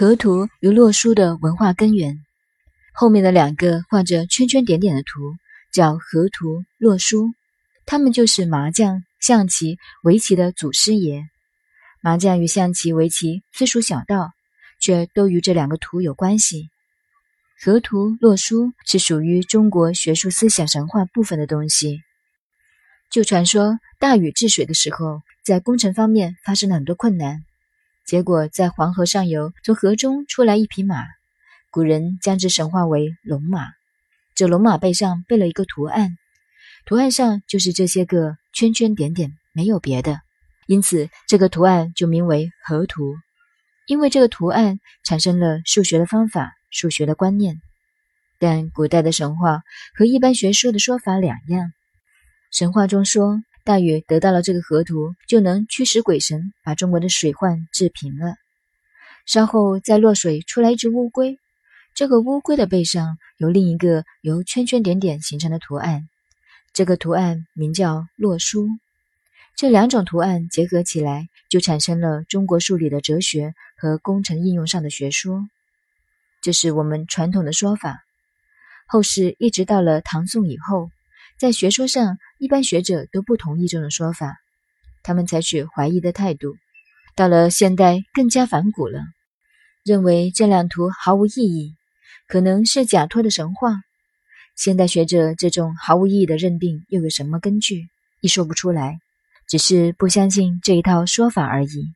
河图与洛书的文化根源，后面的两个画着圈圈点点的图叫河图、洛书，他们就是麻将、象棋、围棋的祖师爷。麻将与象棋、围棋虽属小道，却都与这两个图有关系。河图、洛书是属于中国学术思想神话部分的东西。就传说大禹治水的时候，在工程方面发生了很多困难。结果在黄河上游，从河中出来一匹马，古人将之神化为龙马。这龙马背上背了一个图案，图案上就是这些个圈圈点点，没有别的。因此，这个图案就名为河图。因为这个图案产生了数学的方法、数学的观念。但古代的神话和一般学说的说法两样，神话中说。大禹得到了这个河图，就能驱使鬼神把中国的水患治平了。稍后再落水出来一只乌龟，这个乌龟的背上有另一个由圈圈点点形成的图案，这个图案名叫洛书。这两种图案结合起来，就产生了中国数理的哲学和工程应用上的学说。这是我们传统的说法。后世一直到了唐宋以后。在学说上，一般学者都不同意这种说法，他们采取怀疑的态度。到了现代，更加反骨了，认为这两图毫无意义，可能是假托的神话。现代学者这种毫无意义的认定又有什么根据？亦说不出来，只是不相信这一套说法而已。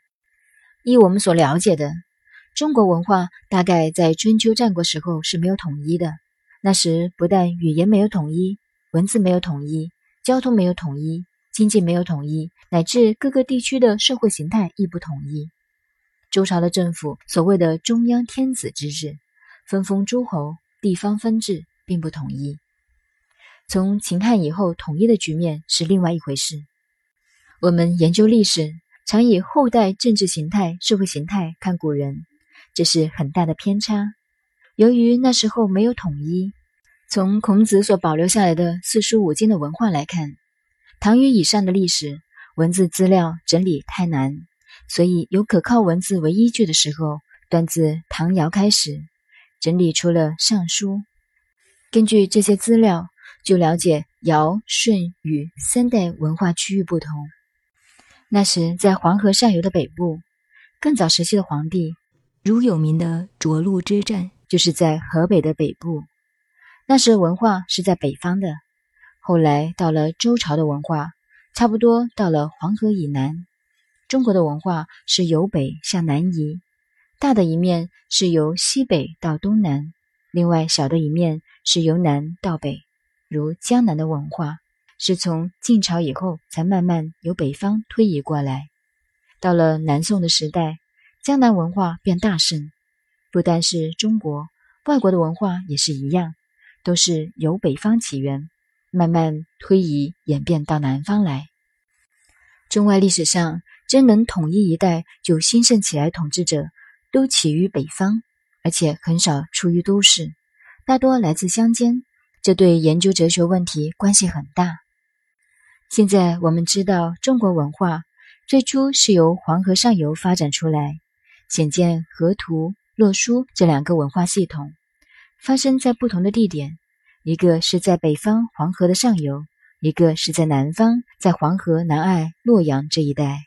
依我们所了解的，中国文化大概在春秋战国时候是没有统一的。那时不但语言没有统一。文字没有统一，交通没有统一，经济没有统一，乃至各个地区的社会形态亦不统一。周朝的政府所谓的中央天子之治，分封诸侯，地方分治，并不统一。从秦汉以后统一的局面是另外一回事。我们研究历史，常以后代政治形态、社会形态看古人，这是很大的偏差。由于那时候没有统一。从孔子所保留下来的四书五经的文化来看，唐虞以上的历史文字资料整理太难，所以有可靠文字为依据的时候，断自唐尧开始整理出了《尚书》。根据这些资料，就了解尧、舜、禹三代文化区域不同。那时在黄河上游的北部，更早时期的皇帝，如有名的涿鹿之战，就是在河北的北部。那时文化是在北方的，后来到了周朝的文化，差不多到了黄河以南。中国的文化是由北向南移，大的一面是由西北到东南，另外小的一面是由南到北。如江南的文化，是从晋朝以后才慢慢由北方推移过来。到了南宋的时代，江南文化变大盛，不单是中国，外国的文化也是一样。都是由北方起源，慢慢推移演变到南方来。中外历史上真能统一一代就兴盛起来统治者，都起于北方，而且很少出于都市，大多来自乡间。这对研究哲学问题关系很大。现在我们知道，中国文化最初是由黄河上游发展出来，显见河图、洛书这两个文化系统。发生在不同的地点，一个是在北方黄河的上游，一个是在南方，在黄河南岸洛阳这一带。